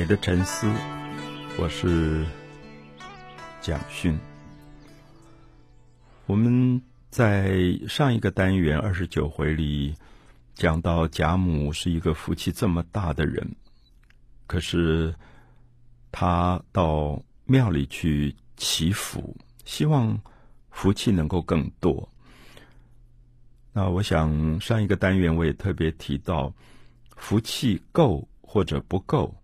美的沉思，我是蒋勋。我们在上一个单元二十九回里讲到，贾母是一个福气这么大的人，可是他到庙里去祈福，希望福气能够更多。那我想上一个单元我也特别提到，福气够或者不够，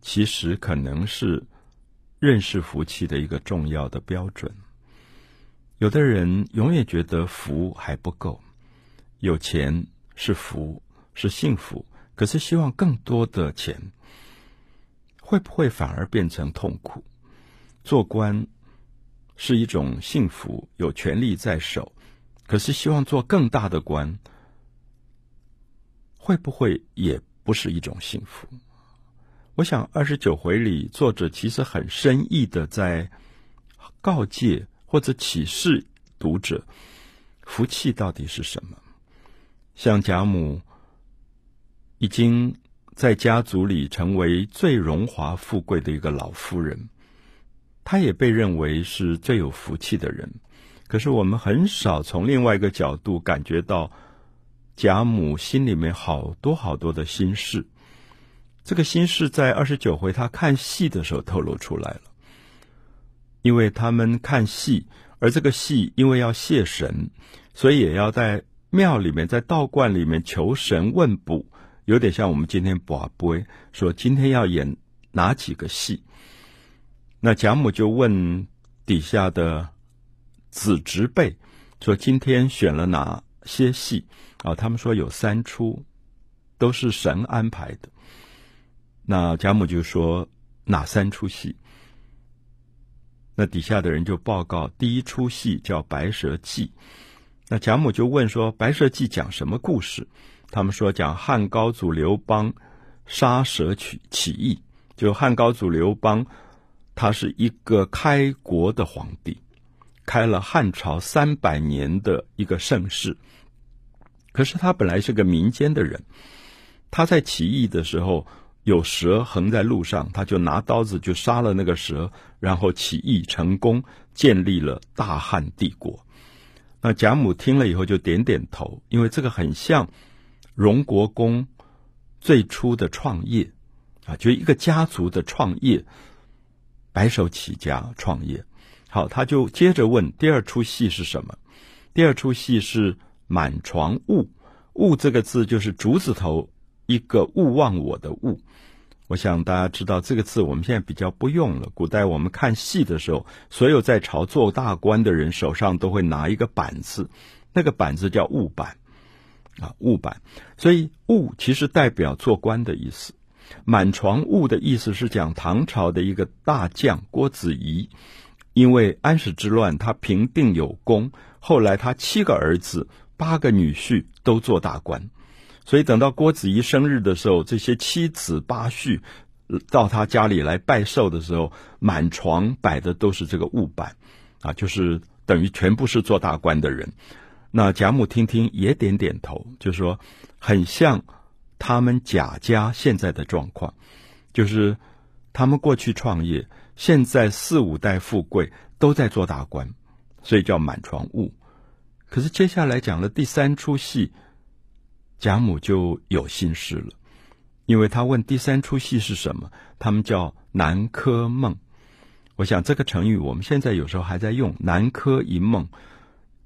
其实可能是认识福气的一个重要的标准。有的人永远觉得福还不够，有钱是福，是幸福，可是希望更多的钱，会不会反而变成痛苦？做官是一种幸福，有权力在手。可是希望做更大的官，会不会也不是一种幸福？我想二十九回里，作者其实很深意的在告诫或者启示读者，福气到底是什么？像贾母已经在家族里成为最荣华富贵的一个老夫人，她也被认为是最有福气的人。可是我们很少从另外一个角度感觉到贾母心里面好多好多的心事。这个心事在二十九回他看戏的时候透露出来了，因为他们看戏，而这个戏因为要谢神，所以也要在庙里面，在道观里面求神问卜，有点像我们今天博杯说今天要演哪几个戏。那贾母就问底下的。子侄辈说：“今天选了哪些戏？啊，他们说有三出，都是神安排的。那贾母就说哪三出戏？那底下的人就报告，第一出戏叫《白蛇记》。那贾母就问说：《白蛇记》讲什么故事？他们说讲汉高祖刘邦杀蛇取起义。就汉高祖刘邦，他是一个开国的皇帝。”开了汉朝三百年的一个盛世，可是他本来是个民间的人，他在起义的时候有蛇横在路上，他就拿刀子就杀了那个蛇，然后起义成功，建立了大汉帝国。那贾母听了以后就点点头，因为这个很像荣国公最初的创业啊，就一个家族的创业，白手起家创业。好，他就接着问第二出戏是什么？第二出戏是满床雾，雾这个字就是竹字头一个勿忘我的勿。我想大家知道这个字，我们现在比较不用了。古代我们看戏的时候，所有在朝做大官的人手上都会拿一个板子，那个板子叫务板啊，务板。所以务其实代表做官的意思。满床勿的意思是讲唐朝的一个大将郭子仪。因为安史之乱，他平定有功，后来他七个儿子、八个女婿都做大官，所以等到郭子仪生日的时候，这些七子八婿到他家里来拜寿的时候，满床摆的都是这个物板，啊，就是等于全部是做大官的人。那贾母听听也点点头，就说很像他们贾家现在的状况，就是他们过去创业。现在四五代富贵都在做大官，所以叫满床物。可是接下来讲了第三出戏，贾母就有心事了，因为他问第三出戏是什么，他们叫南柯梦。我想这个成语我们现在有时候还在用“南柯一梦”，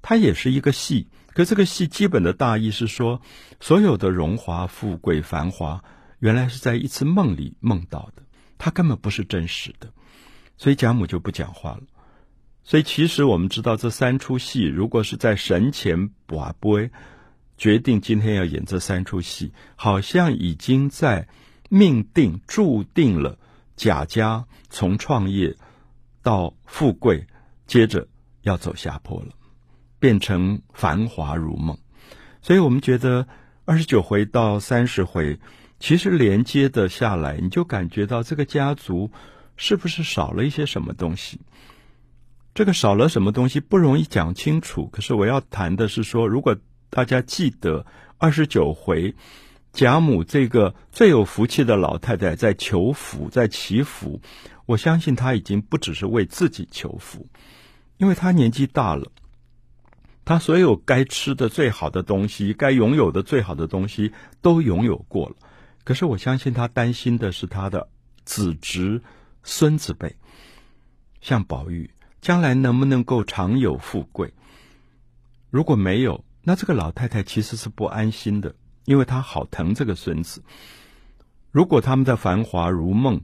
它也是一个戏。可这个戏基本的大意是说，所有的荣华富贵繁华，原来是在一次梦里梦到的，它根本不是真实的。所以贾母就不讲话了。所以其实我们知道，这三出戏如果是在神前跋杯决定今天要演这三出戏，好像已经在命定注定了贾家从创业到富贵，接着要走下坡了，变成繁华如梦。所以我们觉得二十九回到三十回，其实连接的下来，你就感觉到这个家族。是不是少了一些什么东西？这个少了什么东西不容易讲清楚。可是我要谈的是说，如果大家记得二十九回贾母这个最有福气的老太太在求福，在祈福。我相信她已经不只是为自己求福，因为她年纪大了，她所有该吃的最好的东西，该拥有的最好的东西都拥有过了。可是我相信她担心的是她的子侄、孙子辈，像宝玉，将来能不能够长有富贵？如果没有，那这个老太太其实是不安心的，因为她好疼这个孙子。如果他们的繁华如梦，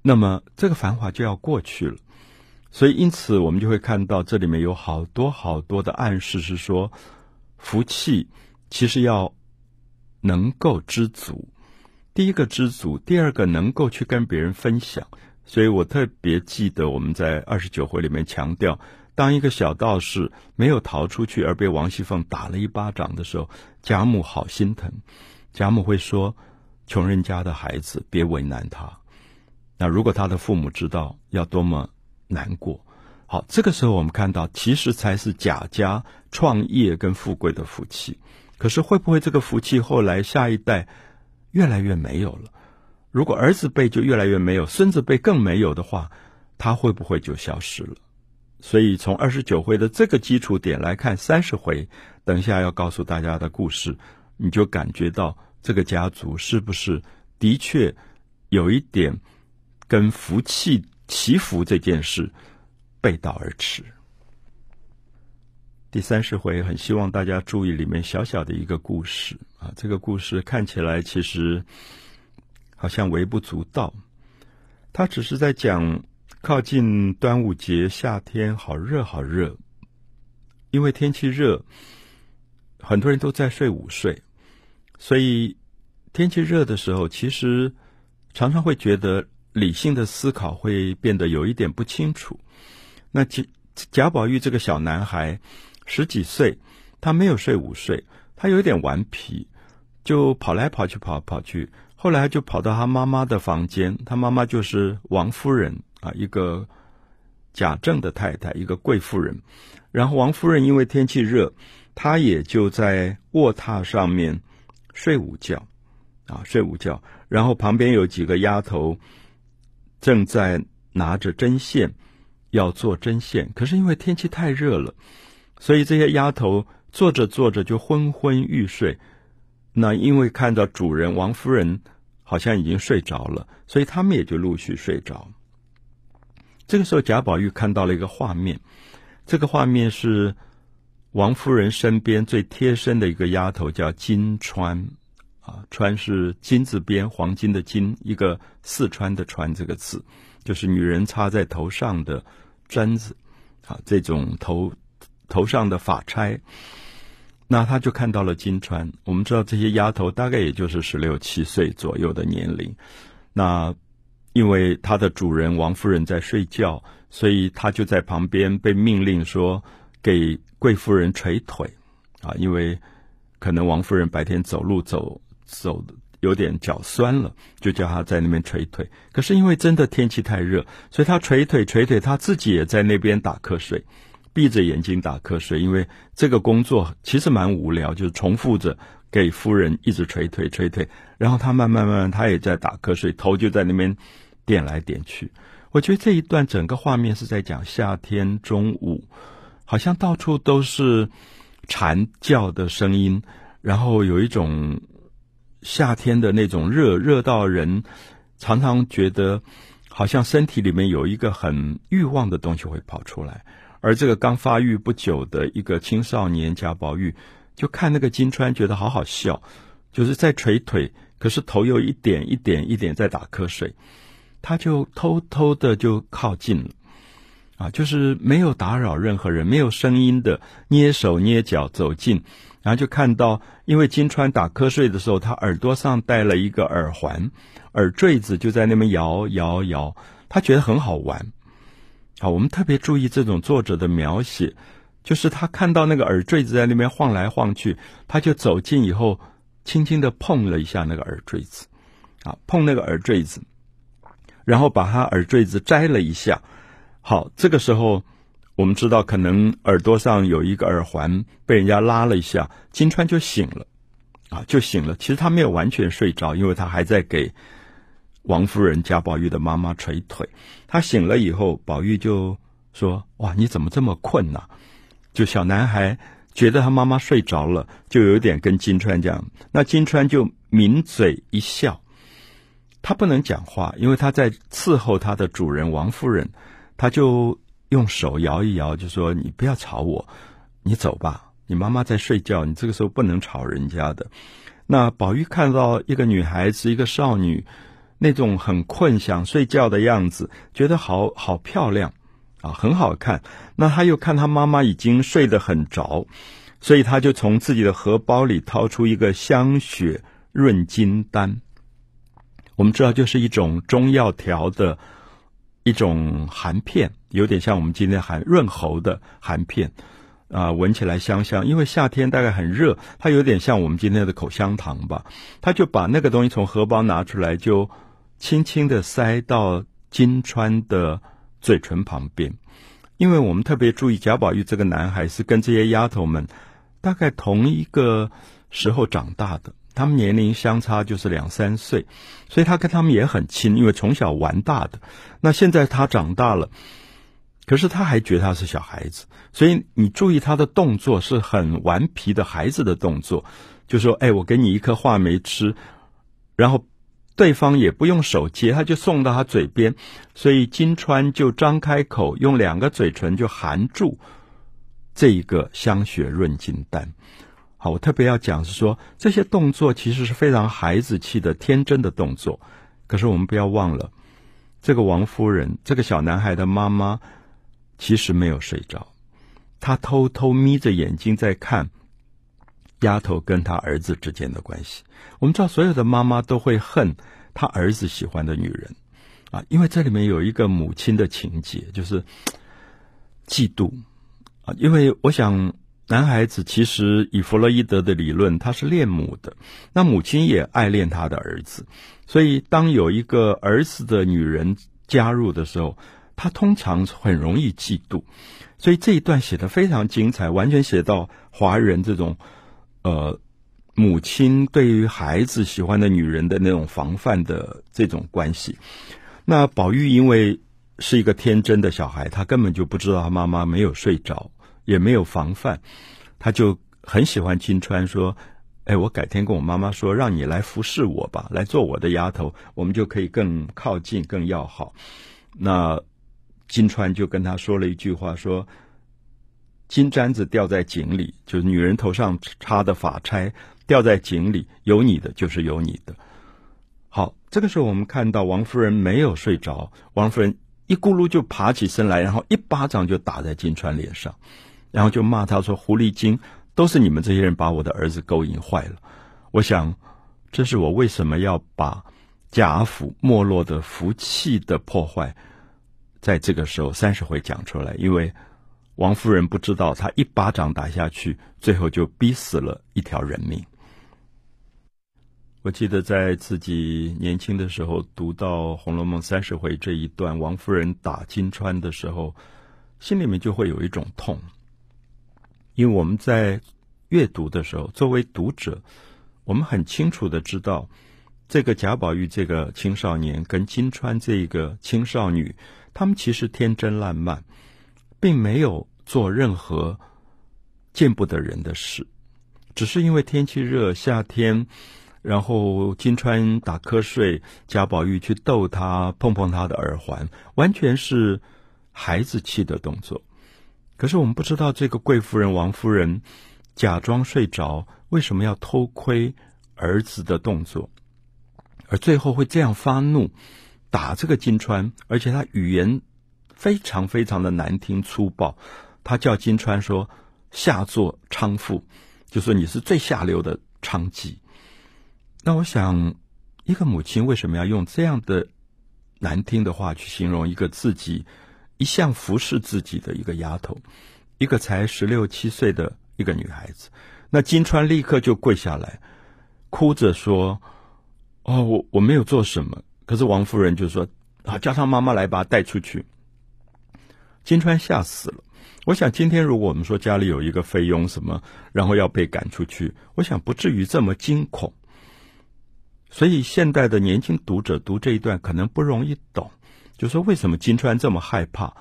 那么这个繁华就要过去了。所以，因此我们就会看到这里面有好多好多的暗示，是说福气其实要能够知足。第一个知足，第二个能够去跟别人分享。所以我特别记得我们在二十九回里面强调。当一个小道士没有逃出去，而被王熙凤打了一巴掌的时候，贾母好心疼。贾母会说：“穷人家的孩子，别为难他。”那如果他的父母知道，要多么难过。好，这个时候我们看到，其实才是贾家创业跟富贵的福气。可是会不会这个福气后来下一代越来越没有了？如果儿子辈就越来越没有，孙子辈更没有的话，他会不会就消失了？所以，从二十九回的这个基础点来看，三十回等一下要告诉大家的故事，你就感觉到这个家族是不是的确有一点跟福气祈福这件事背道而驰。第三十回很希望大家注意里面小小的一个故事啊，这个故事看起来其实好像微不足道，他只是在讲。靠近端午节，夏天好热好热，因为天气热，很多人都在睡午睡，所以天气热的时候，其实常常会觉得理性的思考会变得有一点不清楚。那贾贾宝玉这个小男孩十几岁，他没有睡午睡，他有点顽皮，就跑来跑去，跑跑去，后来就跑到他妈妈的房间，他妈妈就是王夫人。啊，一个贾政的太太，一个贵妇人。然后王夫人因为天气热，她也就在卧榻上面睡午觉，啊，睡午觉。然后旁边有几个丫头正在拿着针线要做针线，可是因为天气太热了，所以这些丫头做着做着就昏昏欲睡。那因为看到主人王夫人好像已经睡着了，所以他们也就陆续睡着。这个时候，贾宝玉看到了一个画面，这个画面是王夫人身边最贴身的一个丫头，叫金钏，啊，钏是金字边，黄金的金，一个四川的川这个字，就是女人插在头上的簪子，啊，这种头头上的发钗。那他就看到了金钏。我们知道这些丫头大概也就是十六七岁左右的年龄，那。因为他的主人王夫人在睡觉，所以他就在旁边被命令说给贵夫人捶腿，啊，因为可能王夫人白天走路走走有点脚酸了，就叫他在那边捶腿。可是因为真的天气太热，所以他捶腿捶腿，他自己也在那边打瞌睡，闭着眼睛打瞌睡。因为这个工作其实蛮无聊，就是重复着给夫人一直捶腿捶腿，然后他慢慢慢慢他也在打瞌睡，头就在那边。点来点去，我觉得这一段整个画面是在讲夏天中午，好像到处都是蝉叫的声音，然后有一种夏天的那种热，热到人常常觉得好像身体里面有一个很欲望的东西会跑出来。而这个刚发育不久的一个青少年贾宝玉，就看那个金川，觉得好好笑，就是在捶腿，可是头又一点一点一点在打瞌睡。他就偷偷的就靠近了，啊，就是没有打扰任何人，没有声音的捏手捏脚走近，然后就看到，因为金川打瞌睡的时候，他耳朵上戴了一个耳环，耳坠子就在那边摇摇摇，他觉得很好玩。好，我们特别注意这种作者的描写，就是他看到那个耳坠子在那边晃来晃去，他就走近以后，轻轻的碰了一下那个耳坠子，啊，碰那个耳坠子。然后把他耳坠子摘了一下，好，这个时候我们知道可能耳朵上有一个耳环被人家拉了一下，金川就醒了，啊，就醒了。其实他没有完全睡着，因为他还在给王夫人贾宝玉的妈妈捶腿。他醒了以后，宝玉就说：“哇，你怎么这么困呐、？”就小男孩觉得他妈妈睡着了，就有点跟金川讲。那金川就抿嘴一笑。他不能讲话，因为他在伺候他的主人王夫人。他就用手摇一摇，就说：“你不要吵我，你走吧。你妈妈在睡觉，你这个时候不能吵人家的。”那宝玉看到一个女孩子，一个少女，那种很困想睡觉的样子，觉得好好漂亮啊，很好看。那他又看他妈妈已经睡得很着，所以他就从自己的荷包里掏出一个香雪润金丹。我们知道，就是一种中药调的一种含片，有点像我们今天含润喉的含片啊，闻起来香香。因为夏天大概很热，它有点像我们今天的口香糖吧。他就把那个东西从荷包拿出来，就轻轻的塞到金川的嘴唇旁边。因为我们特别注意，贾宝玉这个男孩是跟这些丫头们大概同一个时候长大的。他们年龄相差就是两三岁，所以他跟他们也很亲，因为从小玩大的。那现在他长大了，可是他还觉得他是小孩子，所以你注意他的动作是很顽皮的孩子的动作，就说：“哎，我给你一颗话梅吃。”然后对方也不用手接，他就送到他嘴边，所以金川就张开口，用两个嘴唇就含住这一个香雪润金丹。我特别要讲是说，这些动作其实是非常孩子气的、天真的动作。可是我们不要忘了，这个王夫人，这个小男孩的妈妈，其实没有睡着，她偷偷眯着眼睛在看丫头跟她儿子之间的关系。我们知道，所有的妈妈都会恨她儿子喜欢的女人啊，因为这里面有一个母亲的情节，就是嫉妒啊。因为我想。男孩子其实以弗洛伊德的理论，他是恋母的。那母亲也爱恋他的儿子，所以当有一个儿子的女人加入的时候，他通常很容易嫉妒。所以这一段写得非常精彩，完全写到华人这种呃母亲对于孩子喜欢的女人的那种防范的这种关系。那宝玉因为是一个天真的小孩，他根本就不知道他妈妈没有睡着。也没有防范，他就很喜欢金川，说：“哎，我改天跟我妈妈说，让你来服侍我吧，来做我的丫头，我们就可以更靠近、更要好。”那金川就跟他说了一句话，说：“金簪子掉在井里，就是女人头上插的发钗掉在井里，有你的就是有你的。”好，这个时候我们看到王夫人没有睡着，王夫人一咕噜就爬起身来，然后一巴掌就打在金川脸上。然后就骂他说：“狐狸精，都是你们这些人把我的儿子勾引坏了。”我想，这是我为什么要把贾府没落的福气的破坏，在这个时候三十回讲出来。因为王夫人不知道，她一巴掌打下去，最后就逼死了一条人命。我记得在自己年轻的时候读到《红楼梦》三十回这一段，王夫人打金钏的时候，心里面就会有一种痛。因为我们在阅读的时候，作为读者，我们很清楚的知道，这个贾宝玉这个青少年跟金釧这个青少女，他们其实天真烂漫，并没有做任何见不得人的事，只是因为天气热，夏天，然后金釧打瞌睡，贾宝玉去逗他，碰碰他的耳环，完全是孩子气的动作。可是我们不知道这个贵夫人王夫人假装睡着，为什么要偷窥儿子的动作，而最后会这样发怒打这个金川，而且他语言非常非常的难听粗暴，他叫金川说下作娼妇，就说你是最下流的娼妓。那我想，一个母亲为什么要用这样的难听的话去形容一个自己？一向服侍自己的一个丫头，一个才十六七岁的一个女孩子，那金釧立刻就跪下来，哭着说：“哦，我我没有做什么。”可是王夫人就说：“啊，叫她妈妈来把她带出去。”金釧吓死了。我想今天如果我们说家里有一个菲佣什么，然后要被赶出去，我想不至于这么惊恐。所以现代的年轻读者读这一段可能不容易懂，就说为什么金川这么害怕？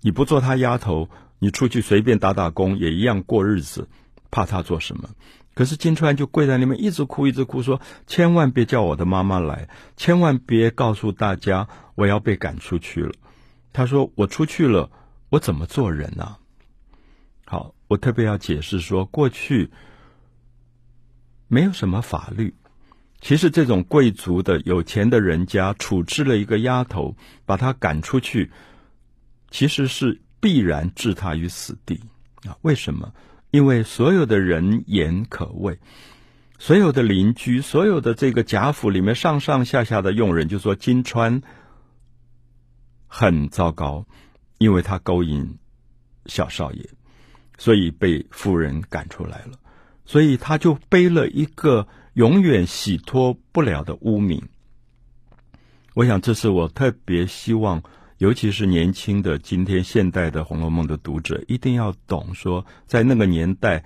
你不做他丫头，你出去随便打打工也一样过日子，怕他做什么？可是金川就跪在那边一直哭，一直哭，说：“千万别叫我的妈妈来，千万别告诉大家我要被赶出去了。”他说：“我出去了，我怎么做人呢、啊？”好，我特别要解释说，过去没有什么法律，其实这种贵族的有钱的人家处置了一个丫头，把她赶出去，其实是必然置她于死地啊！为什么？因为所有的人言可畏，所有的邻居，所有的这个贾府里面上上下下的佣人就说金川很糟糕，因为他勾引小少爷，所以被夫人赶出来了，所以他就背了一个永远洗脱不了的污名。我想，这是我特别希望。尤其是年轻的今天现代的《红楼梦》的读者，一定要懂说，在那个年代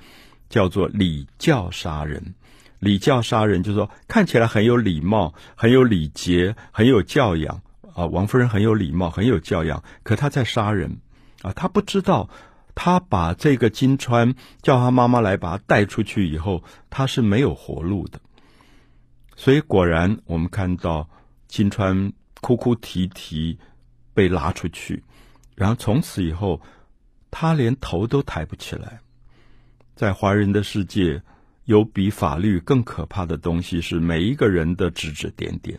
叫做礼教杀人。礼教杀人就是说，看起来很有礼貌、很有礼节、很有教养啊。王夫人很有礼貌、很有教养，可她在杀人啊！她不知道，他把这个金川叫他妈妈来把他带出去以后，他是没有活路的。所以果然，我们看到金川哭哭啼啼。被拉出去，然后从此以后，他连头都抬不起来。在华人的世界，有比法律更可怕的东西是每一个人的指指点点。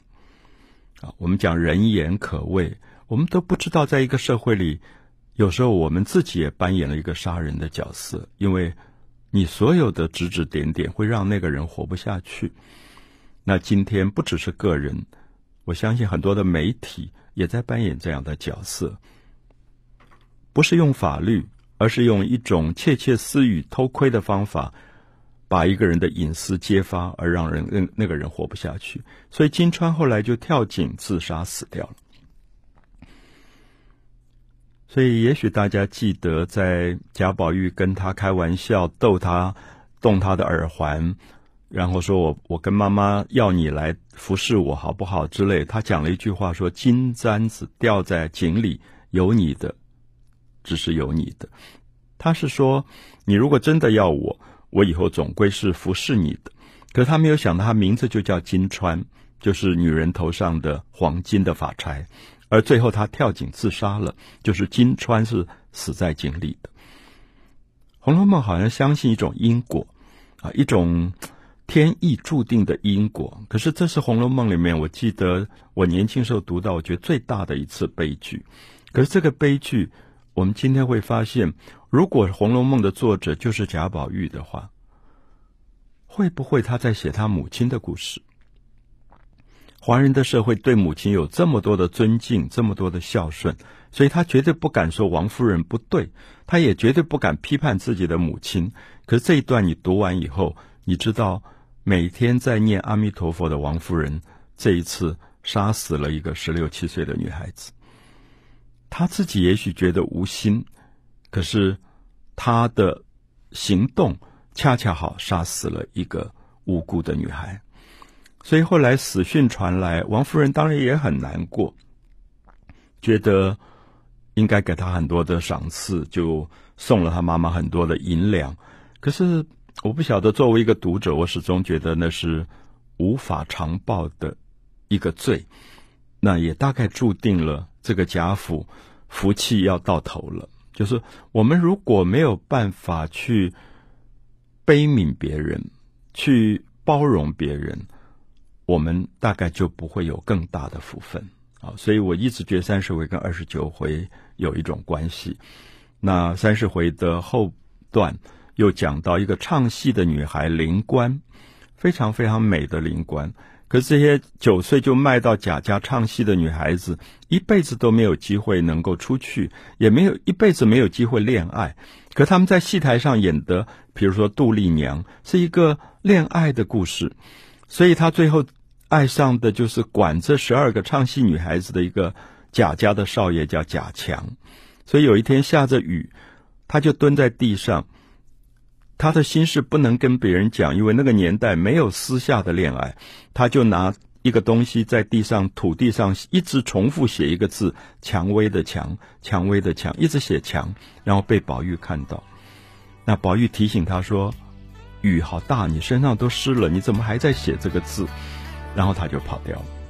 啊，我们讲人言可畏，我们都不知道，在一个社会里，有时候我们自己也扮演了一个杀人的角色，因为你所有的指指点点会让那个人活不下去。那今天不只是个人，我相信很多的媒体。也在扮演这样的角色，不是用法律，而是用一种窃窃私语、偷窥的方法，把一个人的隐私揭发，而让人那那个人活不下去。所以金川后来就跳井自杀死掉了。所以也许大家记得，在贾宝玉跟他开玩笑、逗他、动他的耳环。然后说我我跟妈妈要你来服侍我好不好之类，他讲了一句话说，金簪子掉在井里有你的，只是有你的。他是说你如果真的要我，我以后总归是服侍你的。可是他没有想到他名字就叫金钏，就是女人头上的黄金的发钗，而最后他跳井自杀了，就是金川是死在井里的。《红楼梦》好像相信一种因果啊，一种。天意注定的因果，可是这是《红楼梦》里面，我记得我年轻时候读到，我觉得最大的一次悲剧。可是这个悲剧，我们今天会发现，如果《红楼梦》的作者就是贾宝玉的话，会不会他在写他母亲的故事？华人的社会对母亲有这么多的尊敬，这么多的孝顺，所以他绝对不敢说王夫人不对，他也绝对不敢批判自己的母亲。可是这一段你读完以后，你知道。每天在念阿弥陀佛的王夫人，这一次杀死了一个十六七岁的女孩子。她自己也许觉得无心，可是她的行动恰恰好杀死了一个无辜的女孩。所以后来死讯传来，王夫人当然也很难过，觉得应该给她很多的赏赐，就送了她妈妈很多的银两。可是。我不晓得，作为一个读者，我始终觉得那是无法偿报的一个罪，那也大概注定了这个贾府福气要到头了。就是我们如果没有办法去悲悯别人，去包容别人，我们大概就不会有更大的福分啊。所以我一直觉得三十回跟二十九回有一种关系。那三十回的后段。又讲到一个唱戏的女孩灵官，非常非常美的灵官。可是这些九岁就卖到贾家唱戏的女孩子，一辈子都没有机会能够出去，也没有一辈子没有机会恋爱。可他们在戏台上演的，比如说杜丽娘，是一个恋爱的故事。所以他最后爱上的就是管这十二个唱戏女孩子的一个贾家的少爷，叫贾强。所以有一天下着雨。他就蹲在地上，他的心事不能跟别人讲，因为那个年代没有私下的恋爱，他就拿一个东西在地上土地上一直重复写一个字“蔷薇”的“蔷”，蔷薇的“蔷”，一直写“蔷”，然后被宝玉看到。那宝玉提醒他说：“雨好大，你身上都湿了，你怎么还在写这个字？”然后他就跑掉了。